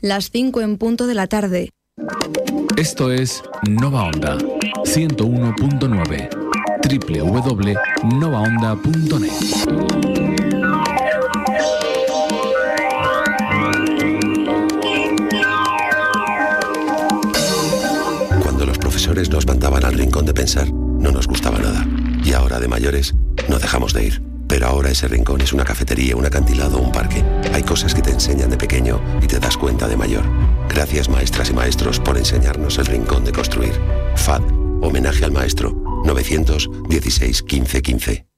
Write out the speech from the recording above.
las 5 en punto de la tarde. Esto es Nova Onda 101.9 www.novaonda.net. Cuando los profesores nos mandaban al rincón de pensar, no nos gustaba nada. Y ahora de mayores, no dejamos de ir. Pero ahora ese rincón es una cafetería, un acantilado un parque. Hay cosas que te enseñan de pequeño y te das cuenta de mayor. Gracias maestras y maestros por enseñarnos el rincón de construir. FAD, homenaje al maestro. 916 1515.